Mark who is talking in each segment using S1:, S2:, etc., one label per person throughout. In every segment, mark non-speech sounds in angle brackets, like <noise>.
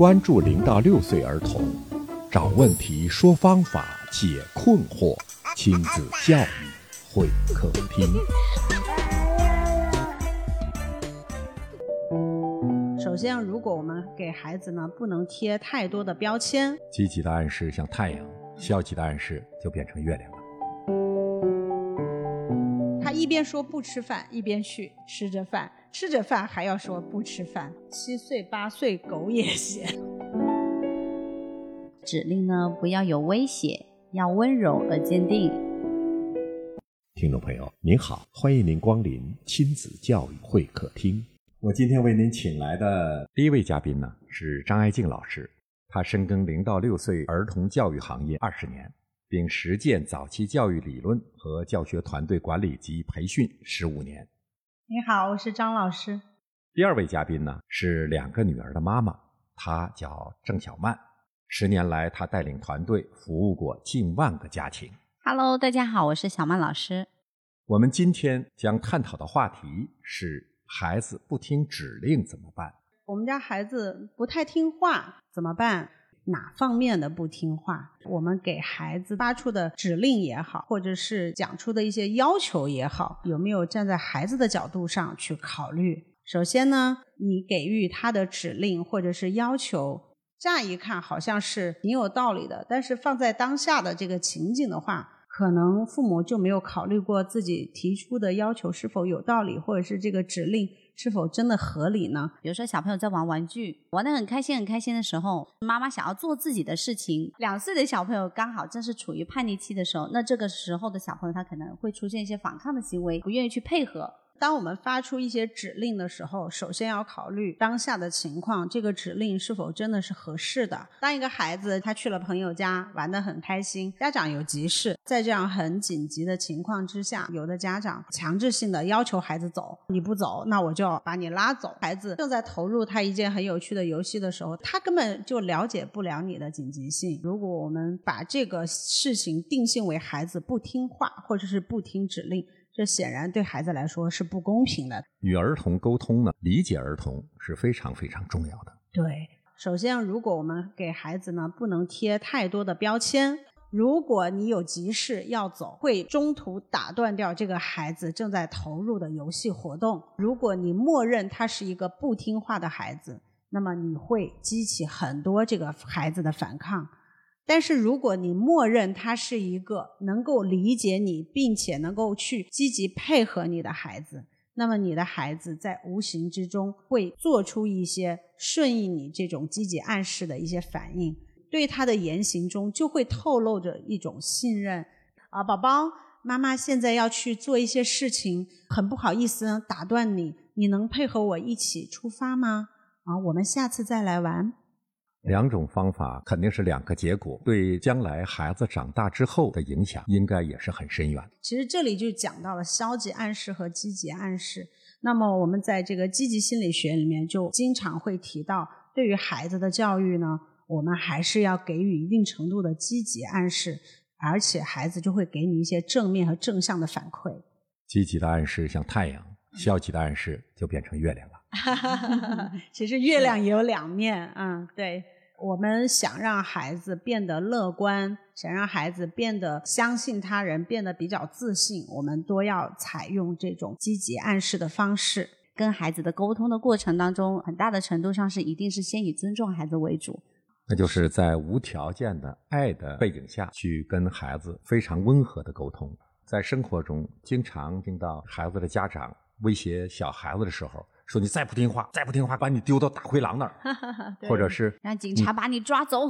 S1: 关注零到六岁儿童，找问题，说方法，解困惑，亲子教育会客厅。
S2: 首先，如果我们给孩子呢不能贴太多的标签，
S1: 积极的暗示像太阳，消极的暗示就变成月亮了。
S2: 他一边说不吃饭，一边去吃着饭，吃着饭还要说不吃饭。七岁八岁狗也嫌。
S3: 指令呢不要有威胁，要温柔而坚定。
S1: 听众朋友您好，欢迎您光临亲子教育会客厅。我今天为您请来的第一位嘉宾呢是张爱静老师，她深耕零到六岁儿童教育行业二十年。并实践早期教育理论和教学团队管理及培训十五年。
S2: 你好，我是张老师。
S1: 第二位嘉宾呢是两个女儿的妈妈，她叫郑小曼。十年来，她带领团队服务过近万个家庭。
S3: Hello，大家好，我是小曼老师。
S1: 我们今天将探讨的话题是：孩子不听指令怎么办？
S2: 我们家孩子不太听话怎么办？哪方面的不听话？我们给孩子发出的指令也好，或者是讲出的一些要求也好，有没有站在孩子的角度上去考虑？首先呢，你给予他的指令或者是要求，乍一看好像是挺有道理的，但是放在当下的这个情景的话，可能父母就没有考虑过自己提出的要求是否有道理，或者是这个指令。是否真的合理呢？
S3: 比如说，小朋友在玩玩具，玩得很开心、很开心的时候，妈妈想要做自己的事情。两岁的小朋友刚好正是处于叛逆期的时候，那这个时候的小朋友他可能会出现一些反抗的行为，不愿意去配合。
S2: 当我们发出一些指令的时候，首先要考虑当下的情况，这个指令是否真的是合适的。当一个孩子他去了朋友家玩得很开心，家长有急事，在这样很紧急的情况之下，有的家长强制性的要求孩子走，你不走，那我就要把你拉走。孩子正在投入他一件很有趣的游戏的时候，他根本就了解不了你的紧急性。如果我们把这个事情定性为孩子不听话，或者是不听指令。这显然对孩子来说是不公平的。
S1: 与儿童沟通呢，理解儿童是非常非常重要的。
S2: 对，首先，如果我们给孩子呢不能贴太多的标签，如果你有急事要走，会中途打断掉这个孩子正在投入的游戏活动。如果你默认他是一个不听话的孩子，那么你会激起很多这个孩子的反抗。但是如果你默认他是一个能够理解你，并且能够去积极配合你的孩子，那么你的孩子在无形之中会做出一些顺应你这种积极暗示的一些反应，对他的言行中就会透露着一种信任。啊，宝宝，妈妈现在要去做一些事情，很不好意思打断你，你能配合我一起出发吗？啊，我们下次再来玩。
S1: 两种方法肯定是两个结果，对将来孩子长大之后的影响应该也是很深远。
S2: 其实这里就讲到了消极暗示和积极暗示。那么我们在这个积极心理学里面就经常会提到，对于孩子的教育呢，我们还是要给予一定程度的积极暗示，而且孩子就会给你一些正面和正向的反馈。
S1: 积极的暗示像太阳，消极的暗示就变成月亮了。哈哈
S2: 哈哈其实月亮也有两面，嗯，对。我们想让孩子变得乐观，想让孩子变得相信他人，变得比较自信，我们都要采用这种积极暗示的方式。
S3: 跟孩子的沟通的过程当中，很大的程度上是一定是先以尊重孩子为主。
S1: 那就是在无条件的爱的背景下去跟孩子非常温和的沟通。在生活中，经常听到孩子的家长威胁小孩子的时候。说你再不听话，再不听话，把你丢到大灰狼那儿，或者是
S3: 让警察把你抓走。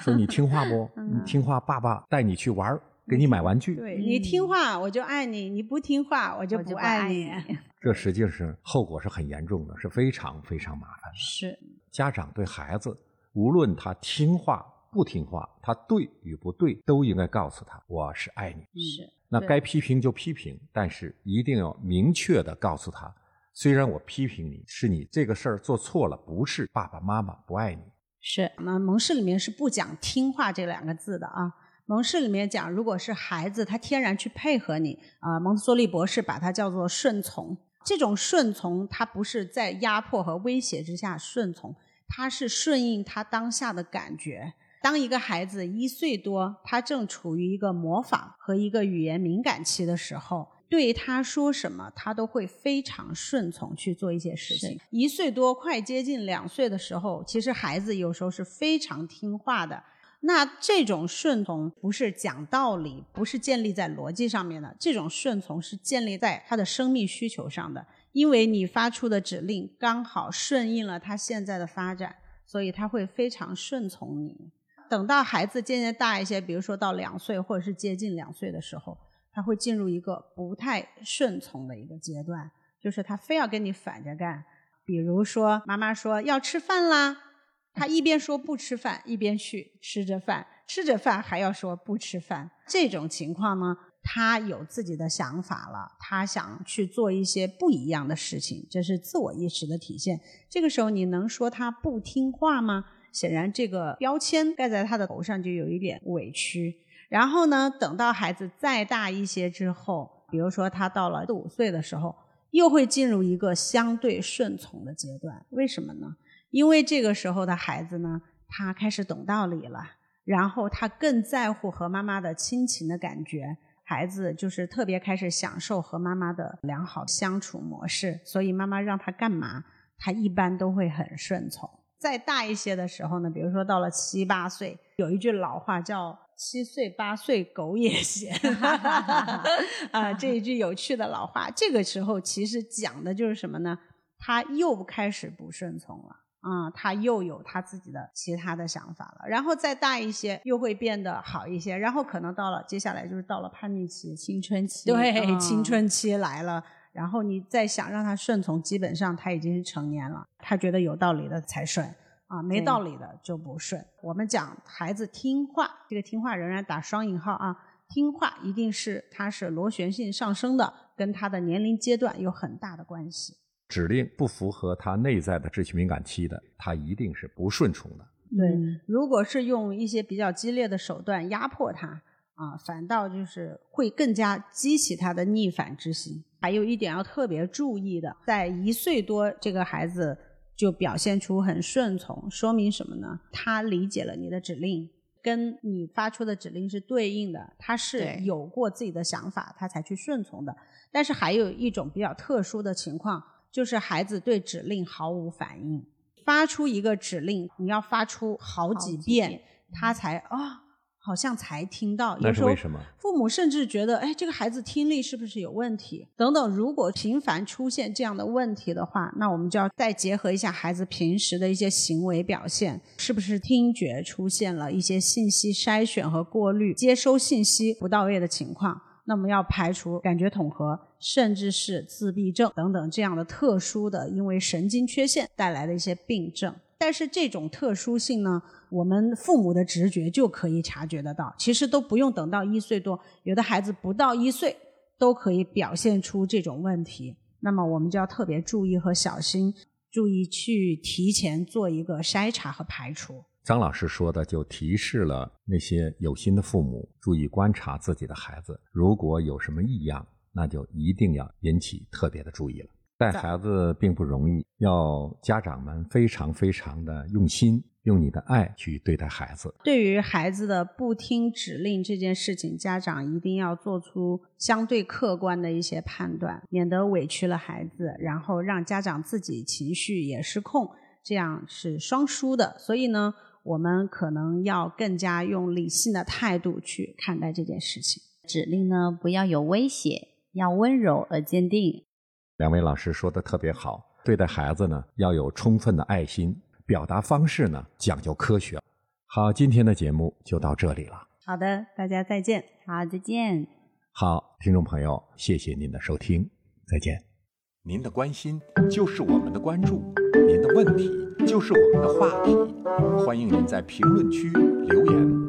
S1: 说你听话不？你听话，爸爸带你去玩，给你买玩具。
S2: 对你听话，我就爱你；你不听话，我就不爱你。<laughs>
S1: 这实际是后果是很严重的，是非常非常麻烦的。
S3: 是
S1: 家长对孩子，无论他听话不听话，他对与不对，都应该告诉他我是爱你。
S3: 是
S1: 那该批评就批评，但是一定要明确的告诉他。虽然我批评你是你这个事儿做错了，不是爸爸妈妈不爱你。
S2: 是，那蒙氏里面是不讲听话这两个字的啊。蒙氏里面讲，如果是孩子他天然去配合你啊，蒙特梭利博士把它叫做顺从。这种顺从，它不是在压迫和威胁之下顺从，他是顺应他当下的感觉。当一个孩子一岁多，他正处于一个模仿和一个语言敏感期的时候，对他说什么，他都会非常顺从去做一些事情。一岁多快接近两岁的时候，其实孩子有时候是非常听话的。那这种顺从不是讲道理，不是建立在逻辑上面的，这种顺从是建立在他的生命需求上的。因为你发出的指令刚好顺应了他现在的发展，所以他会非常顺从你。等到孩子渐渐大一些，比如说到两岁或者是接近两岁的时候，他会进入一个不太顺从的一个阶段，就是他非要跟你反着干。比如说，妈妈说要吃饭啦，他一边说不吃饭，一边去吃着饭，吃着饭还要说不吃饭。这种情况呢，他有自己的想法了，他想去做一些不一样的事情，这是自我意识的体现。这个时候，你能说他不听话吗？显然，这个标签盖在他的头上就有一点委屈。然后呢，等到孩子再大一些之后，比如说他到了四五岁的时候，又会进入一个相对顺从的阶段。为什么呢？因为这个时候的孩子呢，他开始懂道理了，然后他更在乎和妈妈的亲情的感觉。孩子就是特别开始享受和妈妈的良好相处模式，所以妈妈让他干嘛，他一般都会很顺从。再大一些的时候呢，比如说到了七八岁，有一句老话叫“七岁八岁狗也嫌 <laughs> ”，啊，这一句有趣的老话。这个时候其实讲的就是什么呢？他又开始不顺从了，啊，他又有他自己的其他的想法了。然后再大一些，又会变得好一些。然后可能到了接下来就是到了叛逆期、
S3: 青春期，
S2: 对，青春期来了。然后你再想让他顺从，基本上他已经是成年了，他觉得有道理的才顺啊，没道理的就不顺。我们讲孩子听话，这个听话仍然打双引号啊，听话一定是他是螺旋性上升的，跟他的年龄阶段有很大的关系。
S1: 指令不符合他内在的秩序敏感期的，他一定是不顺从的。
S2: 对，如果是用一些比较激烈的手段压迫他。啊，反倒就是会更加激起他的逆反之心。还有一点要特别注意的，在一岁多这个孩子就表现出很顺从，说明什么呢？他理解了你的指令，跟你发出的指令是对应的，他是有过自己的想法，他才去顺从的。但是还有一种比较特殊的情况，就是孩子对指令毫无反应，发出一个指令，你要发出好几遍，他才啊。好像才听到，
S1: 有时候
S2: 父母甚至觉得，哎，这个孩子听力是不是有问题？等等，如果频繁出现这样的问题的话，那我们就要再结合一下孩子平时的一些行为表现，是不是听觉出现了一些信息筛选和过滤、接收信息不到位的情况？那么要排除感觉统合，甚至是自闭症等等这样的特殊的因为神经缺陷带来的一些病症。但是这种特殊性呢？我们父母的直觉就可以察觉得到，其实都不用等到一岁多，有的孩子不到一岁都可以表现出这种问题。那么我们就要特别注意和小心，注意去提前做一个筛查和排除。
S1: 张老师说的就提示了那些有心的父母，注意观察自己的孩子，如果有什么异样，那就一定要引起特别的注意了。带孩子并不容易，要家长们非常非常的用心，用你的爱去对待孩子。
S2: 对于孩子的不听指令这件事情，家长一定要做出相对客观的一些判断，免得委屈了孩子，然后让家长自己情绪也失控，这样是双输的。所以呢，我们可能要更加用理性的态度去看待这件事情。
S3: 指令呢，不要有威胁，要温柔而坚定。
S1: 两位老师说的特别好，对待孩子呢要有充分的爱心，表达方式呢讲究科学。好，今天的节目就到这里了。
S2: 好的，大家再见。
S3: 好，再见。
S1: 好，听众朋友，谢谢您的收听，再见。您的关心就是我们的关注，您的问题就是我们的话题，欢迎您在评论区留言。